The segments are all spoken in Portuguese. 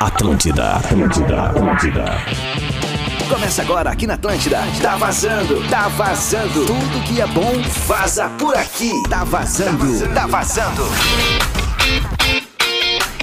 Atlântida, Atlântida, Atlântida. Começa agora aqui na Atlântida. Tá vazando, tá vazando. Tudo que é bom vaza por aqui. Tá vazando, tá vazando.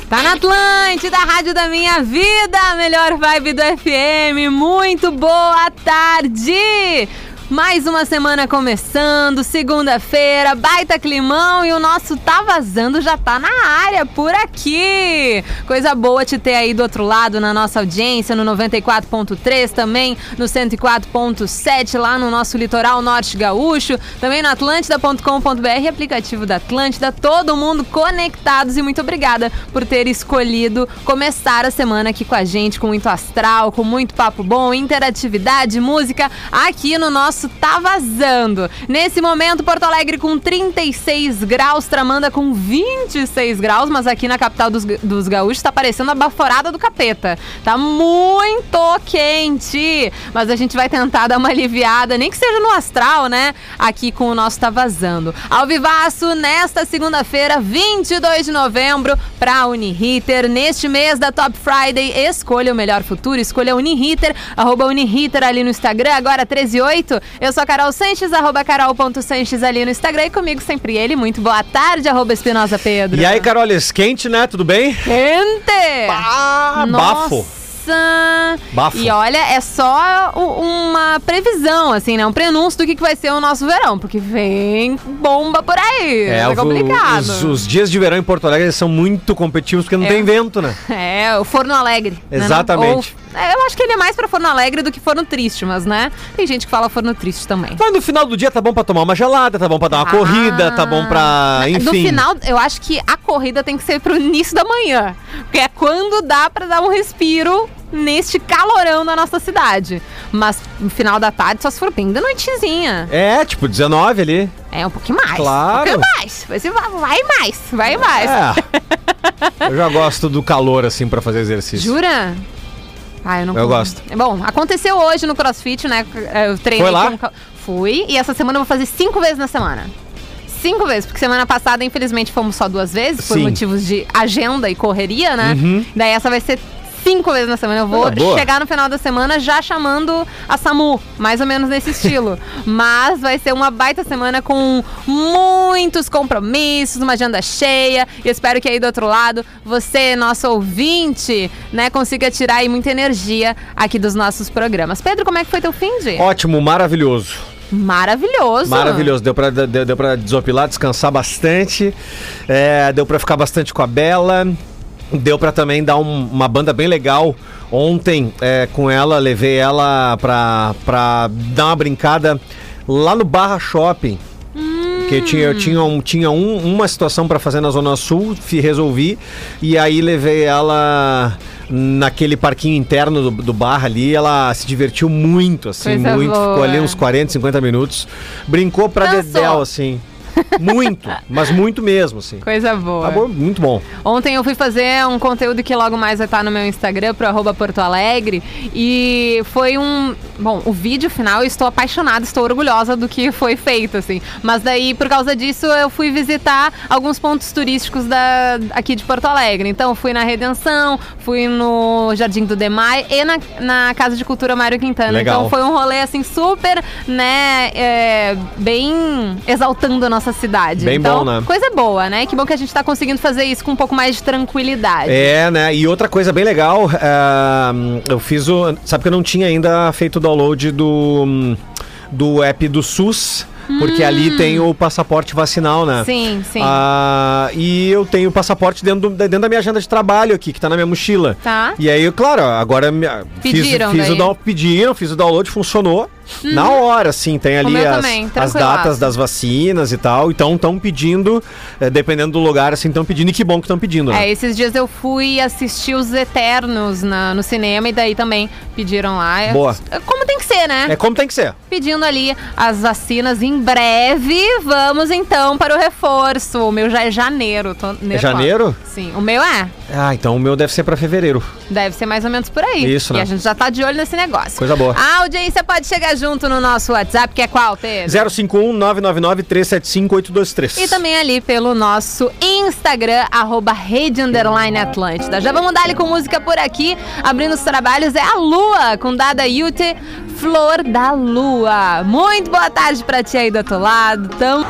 Tá na Atlântida, rádio da minha vida, a melhor vibe do FM. Muito boa tarde! Mais uma semana começando, segunda-feira, baita climão e o nosso Tá Vazando já tá na área por aqui. Coisa boa te ter aí do outro lado na nossa audiência, no 94.3, também no 104.7 lá no nosso litoral norte gaúcho, também no atlântida.com.br, aplicativo da Atlântida, todo mundo conectados e muito obrigada por ter escolhido começar a semana aqui com a gente, com muito astral, com muito papo bom, interatividade, música, aqui no nosso Tá Vazando. Nesse momento, Porto Alegre com 36 graus, Tramanda com 26 graus, mas aqui na capital dos, dos gaúchos tá parecendo a baforada do capeta. Tá muito quente, mas a gente vai tentar dar uma aliviada, nem que seja no astral, né? Aqui com o nosso Tá Vazando. Ao vivaço, nesta segunda-feira, 22 de novembro, pra Uniriter. Neste mês da Top Friday, escolha o melhor futuro, escolha Uniriter, arroba Uniriter ali no Instagram, agora 138. Eu sou a Carol Sanches, arroba carol.sanches ali no Instagram e comigo sempre ele. Muito boa tarde, arroba Espinosa Pedro. E aí, Carol, quente, né? Tudo bem? Quente! Ah, bafo. Bafo. E olha, é só uma previsão, assim, né? Um prenúncio do que, que vai ser o nosso verão, porque vem bomba por aí. É, é complicado. Os, os, dias de verão em Porto Alegre são muito competitivos porque não é. tem vento, né? É, o Forno Alegre. Exatamente. Né? É, eu acho que ele é mais pra Forno Alegre do que Forno Triste, mas, né? Tem gente que fala Forno Triste também. Mas no final do dia tá bom pra tomar uma gelada, tá bom pra dar uma ah, corrida, tá bom pra. Enfim. No final, eu acho que a corrida tem que ser pro início da manhã. Porque é quando dá pra dar um respiro neste calorão da nossa cidade. Mas no final da tarde só se for bem da noitezinha. É, tipo 19 ali. É, um pouquinho mais. Claro. Um pouquinho mais. Vai, vai mais, vai mais. É. Eu já gosto do calor, assim, para fazer exercício. Jura? Ah, eu não Eu gosto. Bom, aconteceu hoje no CrossFit, né? Eu treinei Foi lá? Com... Fui. E essa semana eu vou fazer cinco vezes na semana. Cinco vezes, porque semana passada, infelizmente, fomos só duas vezes, por Sim. motivos de agenda e correria, né? Uhum. Daí essa vai ser cinco vezes na semana. Eu vou Ah, chegar no final da semana já chamando a Samu, mais ou menos nesse estilo. Mas vai ser uma baita semana com muitos compromissos, uma agenda cheia. E espero que aí do outro lado, você, nosso ouvinte, né, consiga tirar aí muita energia aqui dos nossos programas. Pedro, como é que foi teu fim de? Ótimo, maravilhoso. Maravilhoso. Maravilhoso. Deu pra, deu, deu pra desopilar, descansar bastante. É, deu pra ficar bastante com a Bela. Deu pra também dar um- uma banda bem legal. Ontem, é, com ela, levei ela pra, pra dar uma brincada lá no Barra Shopping. Porque tinha, eu tinha, um, tinha um- uma situação pra fazer na Zona Sul, resolvi. E aí levei ela naquele parquinho interno do, do bar ali. Ela se divertiu muito, assim, Coisa muito. Ficou boa. ali uns 40, 50 minutos. Brincou pra Dançou. dedéu, assim. Muito, mas muito mesmo, assim. Coisa boa. Tá muito bom. Ontem eu fui fazer um conteúdo que logo mais vai estar no meu Instagram, pro arroba Porto Alegre. E foi um. Bom, o vídeo final, eu estou apaixonada, estou orgulhosa do que foi feito, assim. Mas daí, por causa disso, eu fui visitar alguns pontos turísticos da, aqui de Porto Alegre. Então, fui na Redenção, fui no Jardim do Demai e na, na Casa de Cultura Mário Quintana. Legal. Então, foi um rolê, assim, super, né, é, bem exaltando a nossa cidade. Bem então, bom, né? Coisa boa, né? Que bom que a gente tá conseguindo fazer isso com um pouco mais de tranquilidade. É, né? E outra coisa bem legal, é, eu fiz o. Sabe que eu não tinha ainda feito o download do, do app do SUS. Porque ali tem o passaporte vacinal, né? Hum. Sim, sim. Ah, e eu tenho o passaporte dentro, do- dentro da minha agenda de trabalho aqui, que tá na minha mochila. Tá. E aí, claro, agora me- fiz, Pediram fiz o pediram, fiz o download, funcionou. Na hora, assim, tem ali as, também, as datas das vacinas e tal. Então estão pedindo, eh, dependendo do lugar, assim, estão pedindo, e que bom que estão pedindo, né? É, esses dias eu fui assistir os Eternos na- no cinema e daí também pediram lá. É- Boa. Como tem que ser, né? É como tem que ser. Pedindo ali as vacinas em breve. Vamos então para o reforço. O meu já é janeiro. Nervosa. janeiro? Sim, o meu é. Ah, então o meu deve ser pra fevereiro. Deve ser mais ou menos por aí. Isso, E né? a gente já tá de olho nesse negócio. Coisa boa. A audiência pode chegar junto no nosso WhatsApp, que é qual, Pedro? 051 999 375 823. E também ali pelo nosso Instagram, arroba Rede Underline Atlântida. Já vamos dar ali com música por aqui. Abrindo os trabalhos é a Lua, com Dada Yute, Flor da Lua. Muito boa tarde pra ti aí do outro lado. Tamo...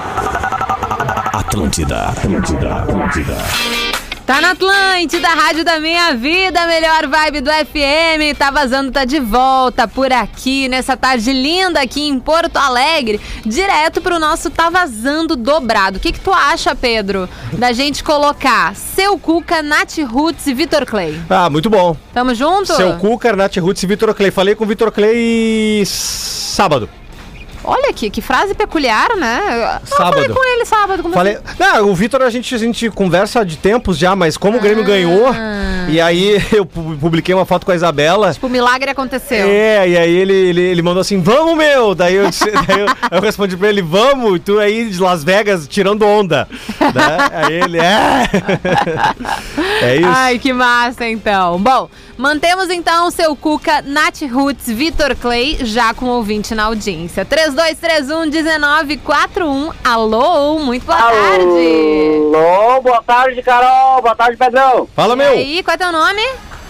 Atlântida, Atlântida, Atlântida. Tá na Atlântida, Rádio da Minha Vida, melhor vibe do FM. Tá vazando, tá de volta por aqui, nessa tarde linda aqui em Porto Alegre, direto pro nosso Tá Vazando dobrado. O que que tu acha, Pedro, da gente colocar Seu Cuca, Nath Roots e Vitor Clay? Ah, muito bom. Tamo junto? Seu Cuca, Nath Roots e Vitor Clay. Falei com o Vitor Clay sábado. Olha aqui, que frase peculiar, né? Eu Sábado. falei com ele sábado. Como Falei. Não, o Vitor a gente, a gente conversa de tempos já, mas como o Grêmio Ah. ganhou, e aí eu pu- publiquei uma foto com a Isabela. Tipo, o milagre aconteceu. É, e aí ele, ele, ele mandou assim, vamos, meu! Daí eu, disse- daí eu, eu respondi pra ele, vamos, e tu aí de Las Vegas tirando onda. Né? Aí ele, é. é isso. Ai, que massa, então. Bom, mantemos então o seu Cuca, Nath Roots, Vitor Clay, já com ouvinte na audiência. 3231-1941. Alô, muito boa tarde. Alô, boa tarde, Carol. Boa tarde, Pedrão. Fala, E meu! aí, qual é teu nome?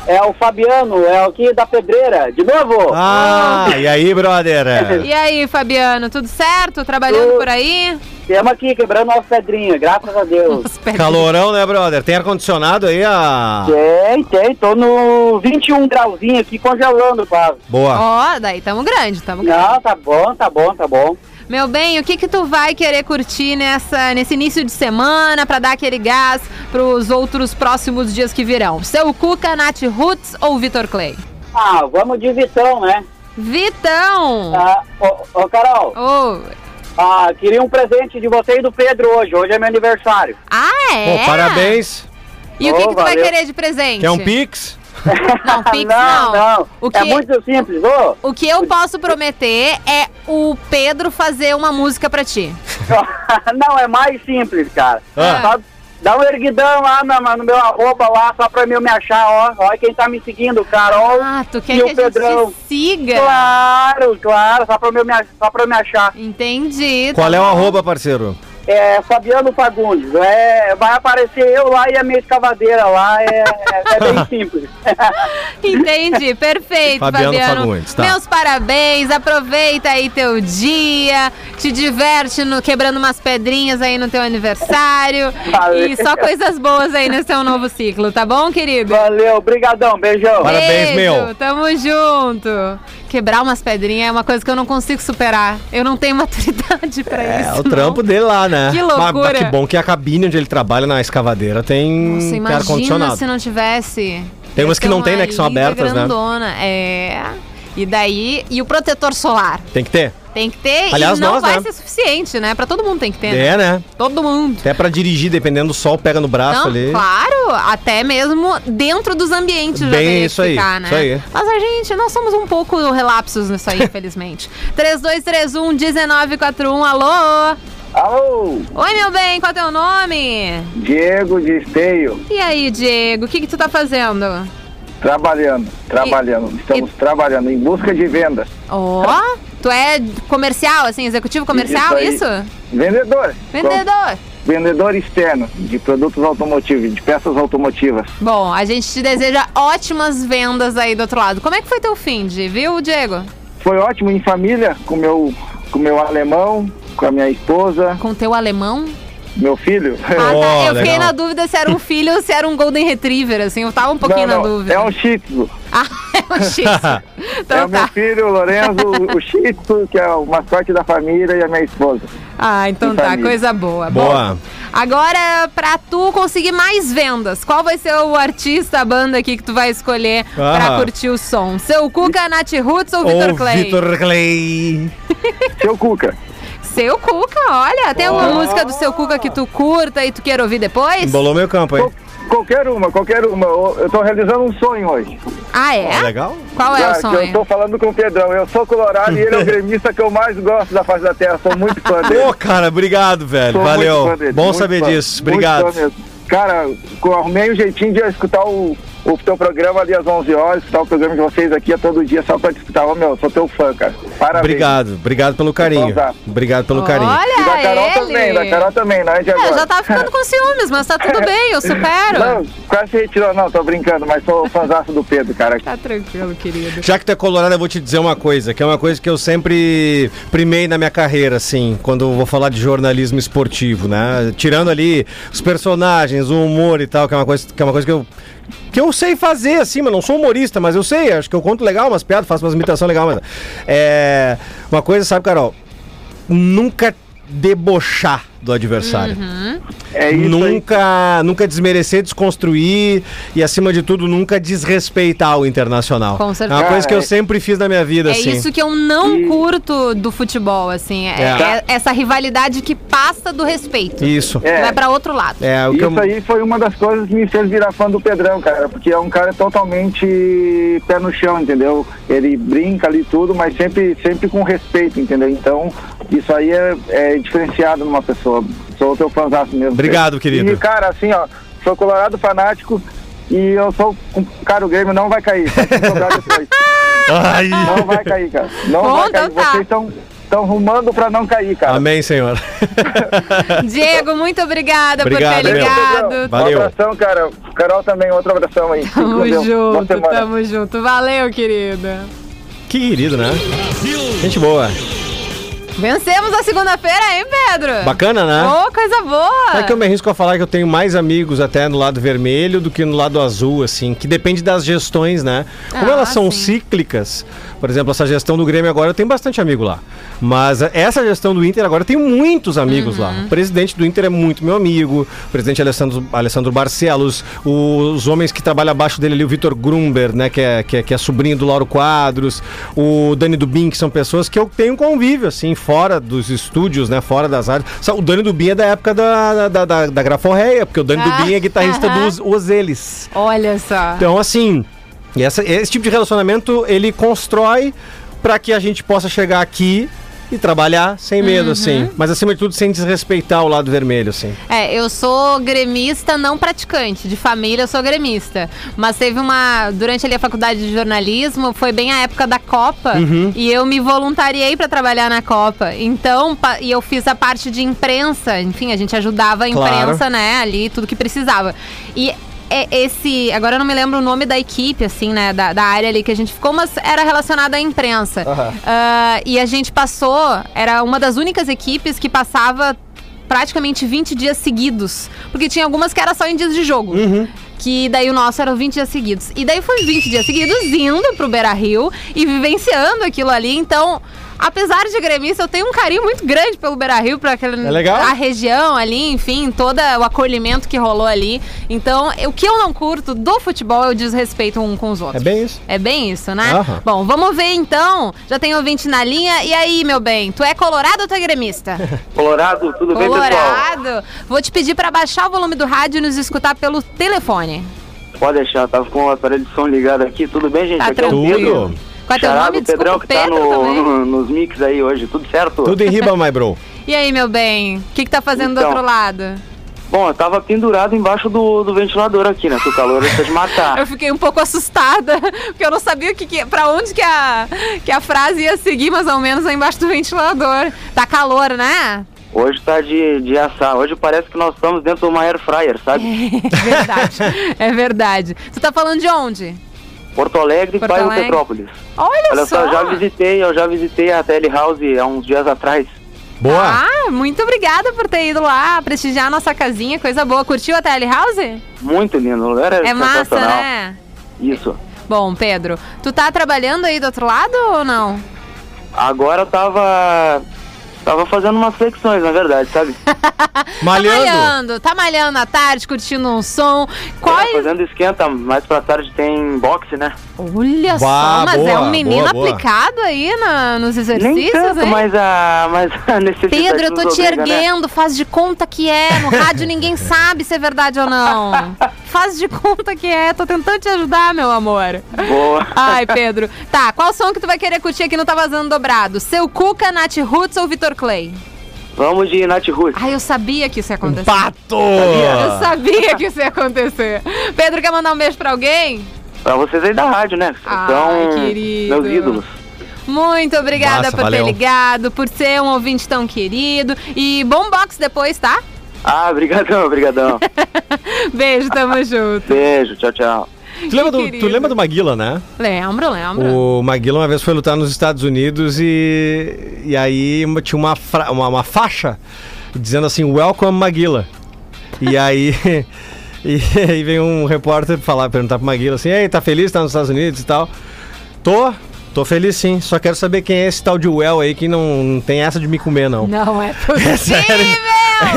É o Fabiano, é aqui da Pedreira. De novo? Ah, e aí, brother? E aí, Fabiano, tudo certo? Trabalhando Tudo. por aí? Estamos aqui quebrando as pedrinhas, graças a Deus. Calorão, né, brother? Tem ar-condicionado aí? A... Tem, tem. Tô no 21 grauzinho aqui, congelando quase. Boa. Ó, daí tamo grande, tamo grande. Não, tá bom, tá bom, tá bom. Meu bem, o que que tu vai querer curtir nessa, nesse início de semana pra dar aquele gás pros outros próximos dias que virão? Seu Cuca, Nath Roots ou Vitor Clay? Ah, vamos de Vitão, né? Vitão! Ah, ô, ô, Carol, Ô, ah, queria um presente de você e do Pedro hoje. Hoje é meu aniversário. Ah, é? Pô, parabéns. E o que, que tu vai querer de presente? Quer um Pix? Não, Pix não, não. não. O que- É muito simples, ô. O que eu posso prometer é o Pedro fazer uma música pra ti. não, é mais simples, cara. Ah. Só dá um erguidão lá no, no meu arroba lá, só pra eu me achar, ó. Olha quem tá me seguindo, Carol. Ah, tu quer e que o a gente Pedrão. te siga? Claro, claro, só pra, eu me, só pra eu me achar. Entendi. Qual tá é o arroba, parceiro? É Fabiano Fagundes. É, vai aparecer eu lá e a minha escavadeira lá. É, é, é bem simples. Entendi, perfeito, Fabiano Fabiano. Fagundes, tá. Meus parabéns, aproveita aí teu dia, te diverte no, quebrando umas pedrinhas aí no teu aniversário Valeu. e só coisas boas aí nesse teu novo ciclo, tá bom, querido? Valeu, brigadão, beijão. Parabéns, Beijo, meu. Tamo junto. Quebrar umas pedrinhas é uma coisa que eu não consigo superar. Eu não tenho maturidade pra É, isso. o trampo não. dele lá, né? Que Mas- loucura. Mas, que bom que a cabine onde ele trabalha na escavadeira tem, tem ar-condicionado. se não tivesse. Tem umas que não tem, uma né, que são abertas, né? grandona. É. E daí. E o protetor solar. Tem que ter. Tem que ter Aliás, e não nós, vai né? ser suficiente, né? Pra todo mundo tem que ter, né? É, né? Todo mundo. Até pra dirigir, dependendo do sol, pega no braço Então, ali. claro, até mesmo dentro dos ambientes já Bem teria que isso aí, ficar, né? isso aí. Mas a gente, nós somos um pouco relapsos nisso aí, infelizmente. 3231-1941, alô? Alô, Oi, meu bem, qual é o teu nome? Diego de Esteio, E aí, Diego, o que que tu tá fazendo? Trabalhando, trabalhando. Estamos trabalhando em busca de vendas. Ó, tu é comercial, assim, executivo comercial, isso? Isso Vendedor. Vendedor. Vendedor externo de produtos automotivos, de peças automotivas. Bom, a gente te deseja ótimas vendas aí do outro lado. Como é que foi teu fim de, viu, Diego? Foi ótimo em família, com meu, com meu alemão, com a minha esposa, Com teu alemão? Meu filho. Ah, tá. Oh, Eu fiquei legal. na dúvida se era um filho ou se era um Golden Retriever, assim. Eu tava um pouquinho não, na não, dúvida. é um Shih Tzu. Ah, é um X. é Então o meu tá. filho, o Lorenzo, o Shih Tzu, que é o mascote da família, e a minha esposa. Ah, então tá. família. Coisa boa. Boa. Bom, agora, pra tu conseguir mais vendas, qual vai ser o artista, a banda aqui que tu vai escolher pra Ah. curtir o som? Seu Cuca, Nath Roots ou Vitor Clay? Vitor Clay. Seu Cuca. Seu Cuca, olha. Tem alguma música do Seu Cuca que tu curta e tu queira ouvir depois? Embolou meu campo, hein? Qual- Qualquer uma, qualquer uma. Eu tô realizando um sonho hoje. Ah, é? Legal? Qual é Já o que Eu sonho? tô falando com o Pedrão. Eu sou colorado e ele é o gremista que eu mais gosto da face da terra. Sou muito fã dele. Ô, cara, obrigado, velho. Sou Valeu. muito fã dele, Bom muito saber fã, disso. muito Obrigado. fã mesmo. Cara, arrumei um jeitinho de escutar o, o teu programa ali às 11 horas, escutar o programa de vocês aqui a todo dia só pra disputar. Ô, meu, sou teu fã, cara. Parabéns. Obrigado, obrigado pelo carinho. Tá. Obrigado pelo carinho. E da Olha Carol ele. também, da Carol também, não é de É, agora. já tava ficando com ciúmes, mas tá tudo bem, eu supero. Não, quase se retirou, não, tô brincando, mas sou fãzaço do Pedro, cara. Tá tranquilo, querido. Já que tu é colorado, eu vou te dizer uma coisa, que é uma coisa que eu sempre primei na minha carreira, assim, quando eu vou falar de jornalismo esportivo, né? Tirando ali os personagens, o humor e tal, que é uma coisa que, é uma coisa que eu. Que eu sei fazer, assim, mas não sou humorista, mas eu sei, acho que eu conto legal umas piadas, faço umas imitações legal, mas. É. Uma coisa, sabe, Carol? Nunca debochar do adversário. É isso aí. nunca, nunca desmerecer, desconstruir e, acima de tudo, nunca desrespeitar o internacional. Com É certeza. uma coisa que eu É. sempre fiz na minha vida, É assim. isso que eu não E- curto do futebol, assim. É, É. é essa rivalidade que passa do respeito. Isso. É. Vai pra outro lado. É, o que eu... Isso aí foi uma das coisas que me fez virar fã do Pedrão, cara, porque é um cara totalmente pé no chão, entendeu? Ele brinca ali tudo, mas sempre, sempre com respeito, entendeu? Então, isso aí é, é diferenciado numa pessoa. Sou teu fãzaço mesmo. Obrigado, querido. E, cara, assim, ó, sou colorado fanático e eu sou. um- Cara, o Grêmio não vai cair. Ai. Não vai cair, cara. Não Bom, vai cair. então tá. Vocês estão. Estão rumando pra não cair, cara. Amém, Senhor. Diego, muito obrigada Obrigado, por ter meu. ligado. Valeu. Um abração, cara. Carol também, outro abração aí. Tamo junto, tamo junto. Valeu, querida. Que querido, né? Gente boa. Vencemos a segunda-feira, hein, Pedro? Bacana, né? Ô, coisa boa. É que eu me arrisco a falar que eu tenho mais amigos até no lado vermelho do que no lado azul, assim, que depende das gestões, né? Como Ah, elas são sim. cíclicas, por exemplo, essa gestão do Grêmio agora eu tenho bastante amigo lá. Mas essa gestão do Inter agora eu tenho muitos amigos lá. Uhum. O presidente do Inter é muito meu amigo, o presidente Alessandro, Alessandro Barcelos, os homens que trabalham abaixo dele ali, o Vitor Grumber, né, que é, que, é, que é sobrinho do Lauro Quadros, o Dani Dubin, que são pessoas que eu tenho convívio, assim, fora dos estúdios, né, fora das áreas. Só O Dani Dubin é da época da, da, da, da Graforreia, porque o Dani Ah, Dubin é guitarrista aham. dos Os Eles. Olha só. Então, assim, essa- esse tipo de relacionamento ele constrói para que a gente possa chegar aqui e trabalhar sem Uhum. medo, assim. Mas acima de tudo, sem desrespeitar o lado vermelho, assim. É, eu sou gremista não praticante. De família, eu sou gremista. Mas teve uma. Durante ali a faculdade de jornalismo, foi bem a época da Copa. Uhum. E eu me voluntariei pra trabalhar na Copa. Então, e eu fiz a parte de imprensa. Enfim, a gente ajudava a Claro. imprensa, né? Ali, tudo que precisava. E. é esse, agora eu não me lembro o nome da equipe, assim, né, da, da área ali que a gente ficou, mas era relacionada à imprensa. Aham. Ah, e a gente passou, era uma das únicas equipes que passava praticamente 20 dias seguidos. Porque tinha algumas que era só em dias de jogo. Que daí o nosso era 20 dias seguidos. E daí foi 20 dias seguidos indo pro Beira Rio e vivenciando aquilo ali. Então, apesar de gremista, eu tenho um carinho muito grande pelo Beira Rio, pra aquela É legal. a região ali, enfim, todo o acolhimento que rolou ali. Então, o que eu não curto do futebol é o desrespeito um com os outros. É bem isso. É bem isso, né? Aham. Bom, vamos ver então. Já tem ouvinte na linha. E aí, meu bem, tu é colorado ou tu é gremista? Colorado, tudo bem, pessoal? colorado. Vou te pedir pra baixar o volume do rádio e nos escutar pelo telefone. Pode deixar, tava com o aparelho de som ligado aqui. Tudo bem, gente? Tá Aqui é o tranquilo. Pedro. Qual é teu nome? do Pedrão Desculpa, que tá Pedro no, também. no- nos mix aí hoje. Tudo certo? Tudo em riba, my bro. E aí, meu bem, o que que tá fazendo do Então. outro lado? Bom, eu tava pendurado embaixo do, do ventilador aqui, né? Que o calor está de matar. Eu fiquei um pouco assustada, porque eu não sabia que, que pra onde que a, que a frase ia seguir, mais ou menos, aí embaixo do ventilador. Tá calor, né? Hoje tá de, de assar. Hoje parece que nós estamos dentro de uma air fryer, sabe? É verdade, é verdade. Tu tá falando de onde? Porto Alegre, Porto bairro Alegre. Petrópolis. Olha, Olha só. só, eu já visitei, eu já visitei a Tele House há uns dias atrás. Boa. Ah, muito obrigada por ter ido lá prestigiar a nossa casinha, coisa boa. Curtiu a Tele House? Muito lindo, o lugar é, É massa, né? Isso. Bom, Pedro, tu tá trabalhando aí do outro lado ou não? Agora eu tava. Tava fazendo umas flexões, na verdade, sabe? Tá Malhando. malhando, tá malhando à tarde, curtindo um som. Qual É, fazendo esquenta, mais pra tarde tem boxe, né? Olha Bah, só, mas é boa, um menino boa, boa. aplicado aí na- nos exercícios, Nem tanto, hein? mas a, mas a necessidade Pedro, eu tô te obriga, né? erguendo, faz de conta que é. No rádio ninguém sabe se é verdade ou não. Faz de conta que é, tô tentando te ajudar, meu amor. Boa. Ai, Pedro. Tá, qual som que tu vai querer curtir aqui no Tá Vazando Dobrado? Seu Cuca, Nath Roots ou Vitor Clay? Vamos de Nath Roots. Ai, eu sabia que isso ia acontecer. Pato! Eu sabia que isso ia acontecer. Pedro, quer mandar um beijo pra alguém? Pra vocês aí da rádio, né? Ai, São querido. meus ídolos. Muito obrigada Massa, por valeu. ter ligado, por ser um ouvinte tão querido. E bom box depois, tá? Ah, brigadão, brigadão. Beijo, tamo junto. Beijo, tchau, tchau. Tu lembra, do, querido. tu lembra do Maguila, né? Lembro, lembro. O Maguila uma vez foi lutar nos Estados Unidos e, e aí tinha uma, fra- uma, uma faixa dizendo assim, Welcome Maguila. E aí, e aí vem um repórter falar, perguntar pro Maguila assim, Ei, tá feliz, tá nos Estados Unidos e tal? Tô, tô feliz sim, só quero saber quem é esse tal de Well aí que não, não tem essa de me comer não. Não é É sério.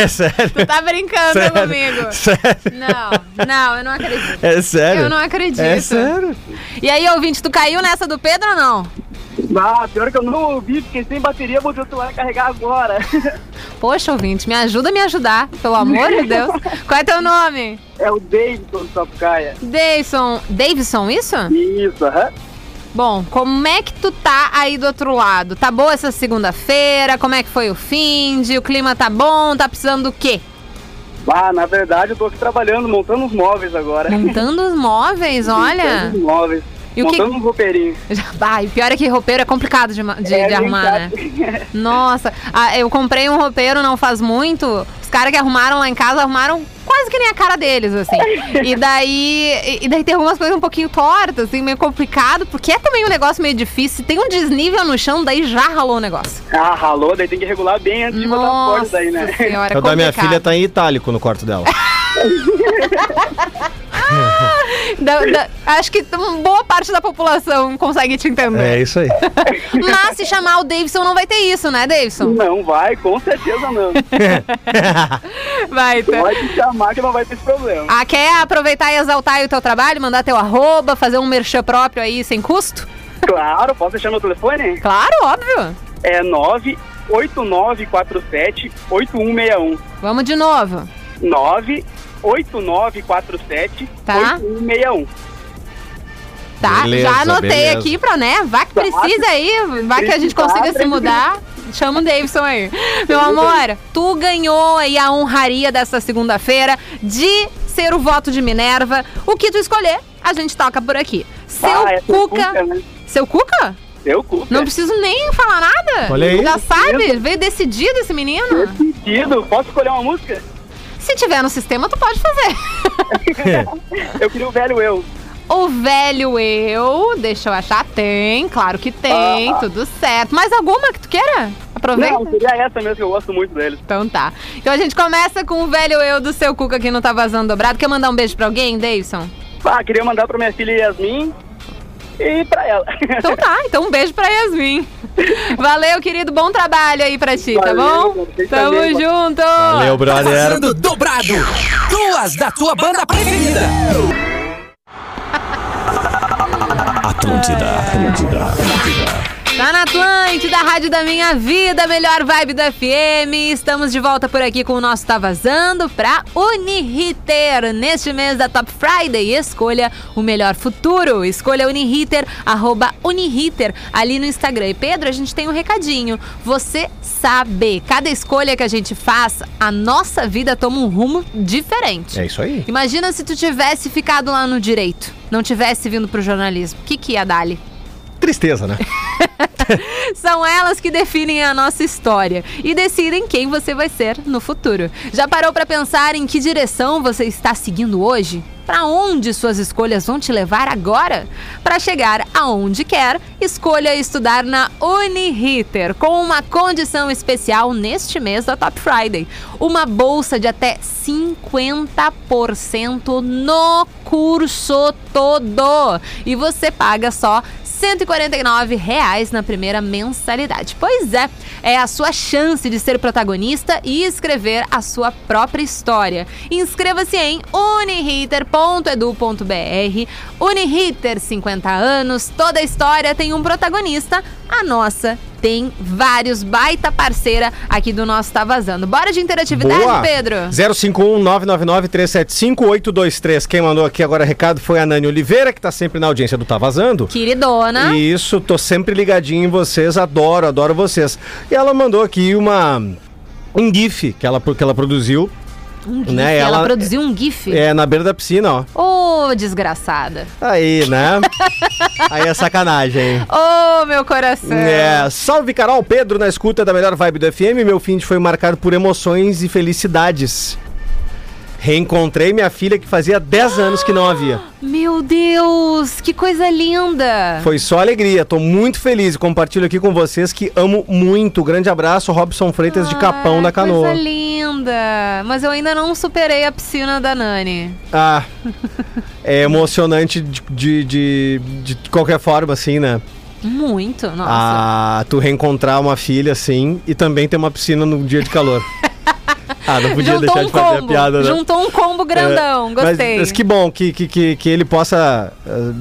É sério. Tu tá brincando sério, comigo. Sério. Não, não, eu não acredito. É sério. Eu não acredito. É sério. E aí, ouvinte, tu caiu nessa do Pedro ou não? Ah, pior que eu não ouvi, fiquei sem bateria, o celular carregar agora. Poxa, ouvinte, me ajuda a me ajudar, pelo amor de Deus. Qual é teu nome? É o Davidson do Sapucaia. Davidson. Davidson, isso? Isso, aham. Bom, como é que tu tá aí do outro lado? Tá boa essa segunda-feira? Como é que foi o fim de? O clima tá bom? Tá precisando do quê? Ah, na verdade eu tô aqui trabalhando, montando os móveis agora. Montando os móveis, olha. Montando os móveis. E o que- montando uns roupeirinhos. Ai, pior é que roupeiro é complicado de, de- É, de arrumar, né? brincar. Nossa, ah, eu comprei um roupeiro não faz muito. Os caras que arrumaram lá em casa arrumaram quase que nem a cara deles, assim. E daí, e- e daí tem algumas coisas um pouquinho tortas, assim, meio complicado, porque é também um negócio meio difícil. Se tem um desnível no chão, daí já ralou o negócio. Ah, ralou, daí tem que regular bem antes de botar Nossa cordas aí, né? senhora, O da minha filha tá em itálico no quarto dela. Da- da- acho que boa parte da população consegue te entender. É isso aí. Mas se chamar o Davidson, não vai ter isso, né, Davidson? Não vai, com certeza não. Vai ter. Pode chamar que não vai ter esse problema. Ah, quer aproveitar e exaltar aí o teu trabalho, mandar teu arroba, fazer um merchan próprio aí sem custo? Claro, posso deixar meu telefone? Claro, óbvio. É 98947 8161. Vamos de novo. 98947 Tá. 8161. Tá? Beleza, Já anotei beleza. aqui pra, né? Vá que precisa aí, vá que a gente consiga se mudar. Chama o Davidson aí. Meu amor, tu ganhou aí a honraria dessa segunda-feira de ser o voto de Minerva. O que tu escolher, a gente toca por aqui. Seu Ah, é seu Cuca. Cuca, né? Seu Cuca? Seu cu. Não preciso nem falar nada. Olha aí. Já sabe, veio decidido esse menino. Decidido. Posso escolher uma música? Se tiver no sistema, tu pode fazer. Eu queria o velho eu. O velho eu, deixa eu achar, tem, claro que tem, Ah. tudo certo. Mais alguma que tu queira? Aproveita. Não, seria essa mesmo que eu gosto muito deles. Então tá. Então a gente começa com o velho eu do seu Cuca que não tá vazando dobrado. Quer mandar um beijo pra alguém, Davidson? Ah, queria mandar pra minha filha Yasmin e pra ela. Então tá, então um beijo pra Yasmin. Valeu, querido, bom trabalho aí pra ti, tá Valeu, bom? vocês Tamo também. junto! Valeu, brother. Vazando dobrado. Duas da tua banda preferida. Atlântida, Atlântida, Atlântida. Tá na Atlântida, Rádio da Minha Vida, melhor vibe do FM. Estamos de volta por aqui com o nosso Tá Vazando pra Uniriter. Neste mês da Top Friday, escolha o melhor futuro. Escolha Uniriter, arroba Uniriter, ali no Instagram. E Pedro, a gente tem um recadinho. Você sabe, cada escolha que a gente faz, a nossa vida toma um rumo diferente. É isso aí. Imagina se tu tivesse ficado lá no direito, não tivesse vindo pro jornalismo. O que que ia, Dali? Tristeza, né? São elas que definem a nossa história e decidem quem você vai ser no futuro. Já parou para pensar em que direção você está seguindo hoje? Para onde suas escolhas vão te levar agora? Para chegar aonde quer, escolha estudar na Uniriter, com uma condição especial neste mês da Top Friday. Uma bolsa de até 50% no curso todo. E você paga só 149 reais na primeira mensalidade. Pois é, é a sua chance de ser protagonista e escrever a sua própria história. Inscreva-se em uniriter.edu.br. Uniriter, 50 anos, toda história tem um protagonista. A nossa tem vários baita parceira aqui do nosso Tá Vazando. Bora de interatividade, Boa. Pedro? 051-999-375-823. Quem mandou aqui agora recado foi a Nani Oliveira, que tá sempre na audiência do Tá Vazando. Queridona. Isso, tô sempre ligadinho em vocês, adoro, adoro vocês. E ela mandou aqui uma um GIF que ela, que ela produziu. Um GIF. Né, Ela, ela- produziu um GIF. É, na beira da piscina, ó. Ô, desgraçada. Aí, né? Aí é sacanagem? Ô, meu coração. É, salve Carol Pedro na escuta da melhor vibe do FM. Meu fim de foi marcado por emoções e felicidades. Reencontrei minha filha que fazia 10 anos que não havia. Meu Deus, que coisa linda. Foi só alegria, tô muito feliz e compartilho aqui com vocês que amo muito. Grande abraço, Robson Freitas de Capão da Canoa. Coisa linda. Mas eu ainda não superei a piscina da Nani. Ah, é emocionante de, de, de, de qualquer forma, assim, né? Muito, nossa. Ah, tu reencontrar uma filha assim e também ter uma piscina no dia de calor. ah, não podia Juntou deixar um de fazer combo. a piada, né? Juntou um combo grandão. É, Gostei. Mas, mas que bom que, que, que, que ele possa, ah,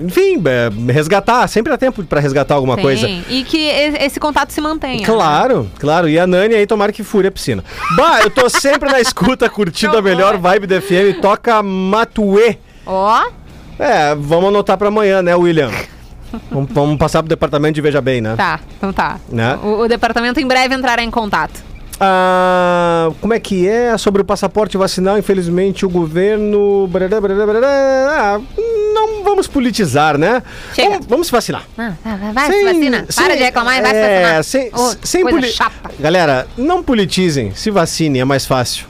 enfim, é, resgatar. Sempre há tempo pra resgatar alguma Tem. coisa. E que esse contato se mantenha. Claro, claro. E a Nani aí, tomara que fure a piscina. Bah, eu tô sempre na escuta, curtindo a melhor vibe da FM. Toca Matuê. Ó, É, vamos anotar pra amanhã, né, William? vamos, vamos passar pro departamento de Veja Bem, né? tá, então tá. Né? O, o departamento em breve entrará em contato. Ah, como é que é sobre o passaporte vacinal? Infelizmente, o governo. ah, não vamos politizar, né? Chega. Vamos, vamos se vacinar. Ah, vai, Sem- se vacina. Para sem- de reclamar e vai se é, vacinar. Sem, Ô, sem poli- chata. Galera, não politizem, se vacinem, é mais fácil.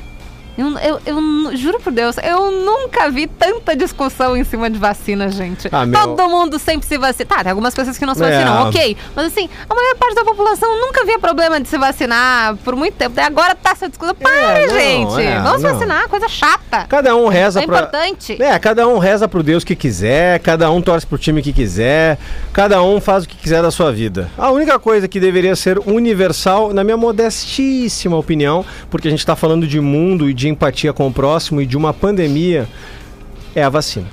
Eu, eu, eu juro por Deus, eu nunca vi tanta discussão em cima de vacina, gente. Ah, meu- Todo mundo sempre se vacina. Tá, tem algumas pessoas que não se É. vacinam, ok. Mas assim, a maior parte da população nunca via problema de se vacinar por muito tempo. Daí agora tá essa discussão. Para, não, gente! é, Vamos não. vacinar, coisa chata. Cada um reza É pra. importante. É, cada um reza pro Deus que quiser, cada um torce pro time que quiser, cada um faz o que quiser da sua vida. A única coisa que deveria ser universal, na minha modestíssima opinião, porque a gente tá falando de mundo e de empatia com o próximo e de uma pandemia, é a vacina,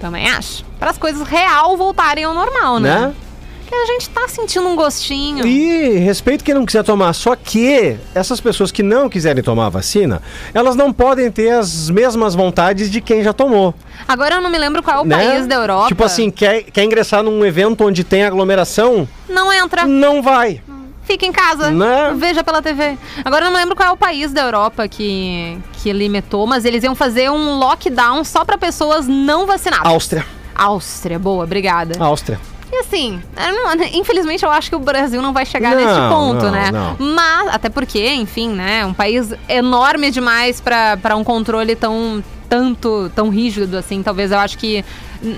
Também acho. Para as coisas real voltarem ao normal, né? né? Porque a gente tá sentindo um gostinho. E respeito quem não quiser tomar, só que essas pessoas que não quiserem tomar a vacina, elas não podem ter as mesmas vontades de quem já tomou. Agora eu não me lembro qual é o né? país da Europa. Tipo assim, quer, quer ingressar num evento onde tem aglomeração? Não entra. Não vai. Fica em casa. Né? Veja pela TV. Agora eu não lembro qual é o país da Europa que, que limitou, mas eles iam fazer um lockdown só pra pessoas não vacinadas. Áustria. Áustria, boa, obrigada. Áustria. E assim, não- infelizmente eu acho que o Brasil não vai chegar Não, nesse ponto, não, né? não. Mas, até porque, enfim, né? Um país enorme demais pra um controle tão, tanto, tão rígido assim. Talvez eu acho que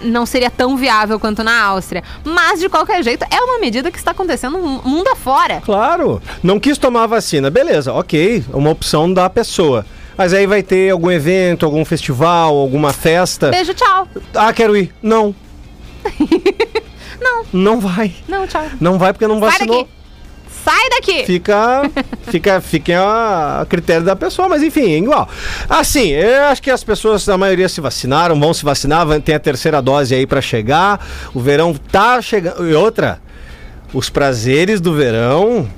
não seria tão viável quanto na Áustria. Mas, de qualquer jeito, é uma medida que está acontecendo mu- mundo afora. Claro. Não quis tomar a vacina. Beleza, ok. É uma opção da pessoa. Mas aí vai ter algum evento, algum festival, alguma festa. Beijo, tchau. Ah, quero ir. Não. Não. Não vai. Não, tchau. Não vai porque não Sai vacinou. daqui. Sai daqui. Fica, fica, fica a, critério da pessoa, mas enfim, igual. Assim, eu acho que as pessoas, a maioria se vacinaram, vão se vacinar, tem a terceira dose aí pra chegar. O verão tá chegando. E outra, os prazeres do verão,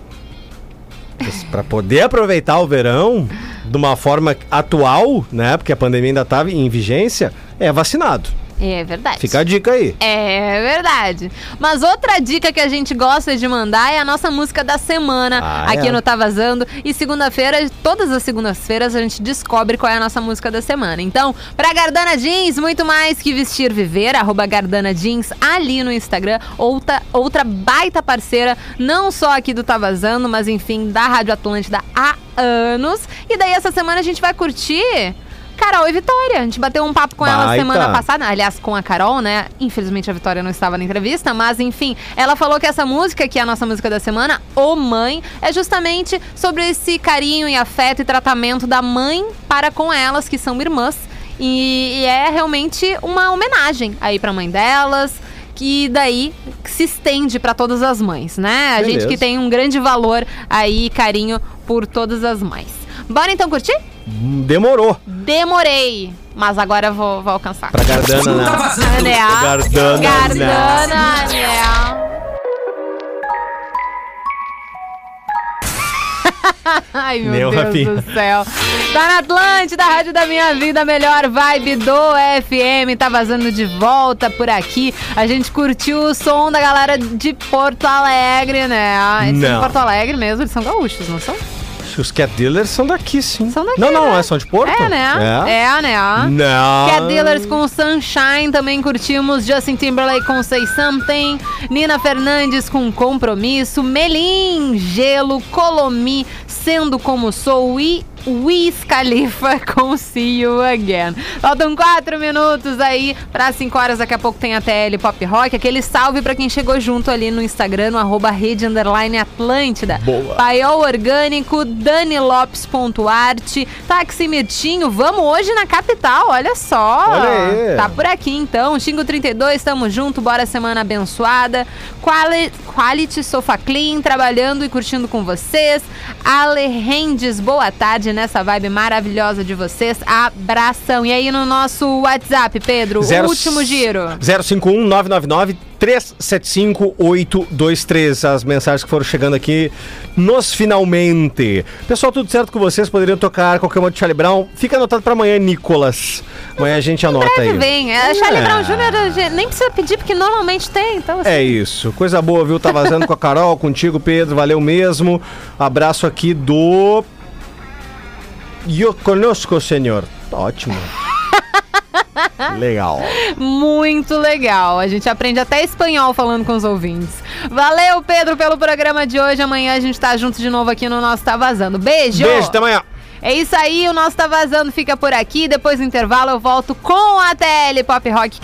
Pra poder aproveitar o verão de uma forma atual, né? Porque a pandemia ainda tá em vigência, é vacinado. É verdade. Fica a dica aí. É verdade. Mas outra dica que a gente gosta de mandar é a nossa música da semana Ah, aqui é? no Tá Vazando. E segunda-feira, todas as segundas-feiras, a gente descobre qual é a nossa música da semana. Então, pra Gardana Jeans, muito mais que vestir viver, arroba Gardana Jeans ali no Instagram. Outra, outra baita parceira, não só aqui do Tá Vazando, mas enfim, da Rádio Atlântida há anos. E daí essa semana a gente vai curtir. Carol e Vitória. A gente bateu um papo com ela Baita. semana passada, aliás, com a Carol, né? Infelizmente a Vitória não estava na entrevista, mas enfim, ela falou que essa música, que é a nossa música da semana, O Mãe, é justamente sobre esse carinho e afeto e tratamento da mãe para com elas, que são irmãs. E, e é realmente uma homenagem aí pra mãe delas. Que daí se estende pra todas as mães, né? A gente que tem um grande valor aí, carinho por todas as mães. Bora então curtir? Demorou. Demorei, mas agora vou, vou alcançar. Pra Gardana, né? Anel. Gardana, Gardana, anel. Ai, meu, Meu, Deus Rafinha. do céu. Tá na Atlântida, Rádio da Minha Vida, melhor vibe do FM. Tá vazando de volta por aqui. A gente curtiu o som da galera de Porto Alegre, né? Eles são Não. de Porto Alegre mesmo, eles são gaúchos, não são? Que os Cat Dealers são daqui, sim. São daqui, Não, não, né? é são de Porto? É, né? É. É, né? Não. Cat Dealers com Sunshine, também curtimos Justin Timberlake com Say Something, Nina Fernandes com Compromisso, Melim, Gelo, Colomi, Sendo Como Sou e Wiz Khalifa com See You Again. Faltam quatro minutos aí para 5 horas, daqui a pouco tem a TL Pop Rock. Aquele salve para quem chegou junto ali no Instagram, no arroba rede underline Atlântida. Boa. Paiol Orgânico, Dani Lopes.arte, Táxi Mirtinho, vamos hoje na capital, olha só. Olha aí. Tá por aqui então, Xingo 32, tamo junto, bora semana abençoada. Quali Quality Sofa Clean, trabalhando e curtindo com vocês. Ale Rendes, boa tarde nessa vibe maravilhosa de vocês. Abração. E aí no nosso WhatsApp, Pedro, Zero- último giro. 051 999 375 823. As mensagens que foram chegando aqui nos finalmente. Pessoal, tudo certo com vocês? Poderiam tocar qualquer uma de Charlie Brown? Fica anotado pra amanhã, Nicolas. Amanhã a gente anota Breve aí. vem. É, Charlie É. Brown gente, nem precisa pedir, porque normalmente tem. Então, assim, É isso. Coisa boa, viu? Tá vazando com a Carol, contigo, Pedro. Valeu mesmo. Abraço aqui do. Eu conosco, senhor. Ótimo. Legal. Muito legal. A gente aprende até espanhol falando com os ouvintes. Valeu, Pedro, pelo programa de hoje. Amanhã a gente tá junto de novo aqui no nosso Tá Vazando. Beijo! Beijo, até amanhã. É isso aí, o nosso Tá Vazando fica por aqui. Depois do intervalo eu volto com a TL Pop Rock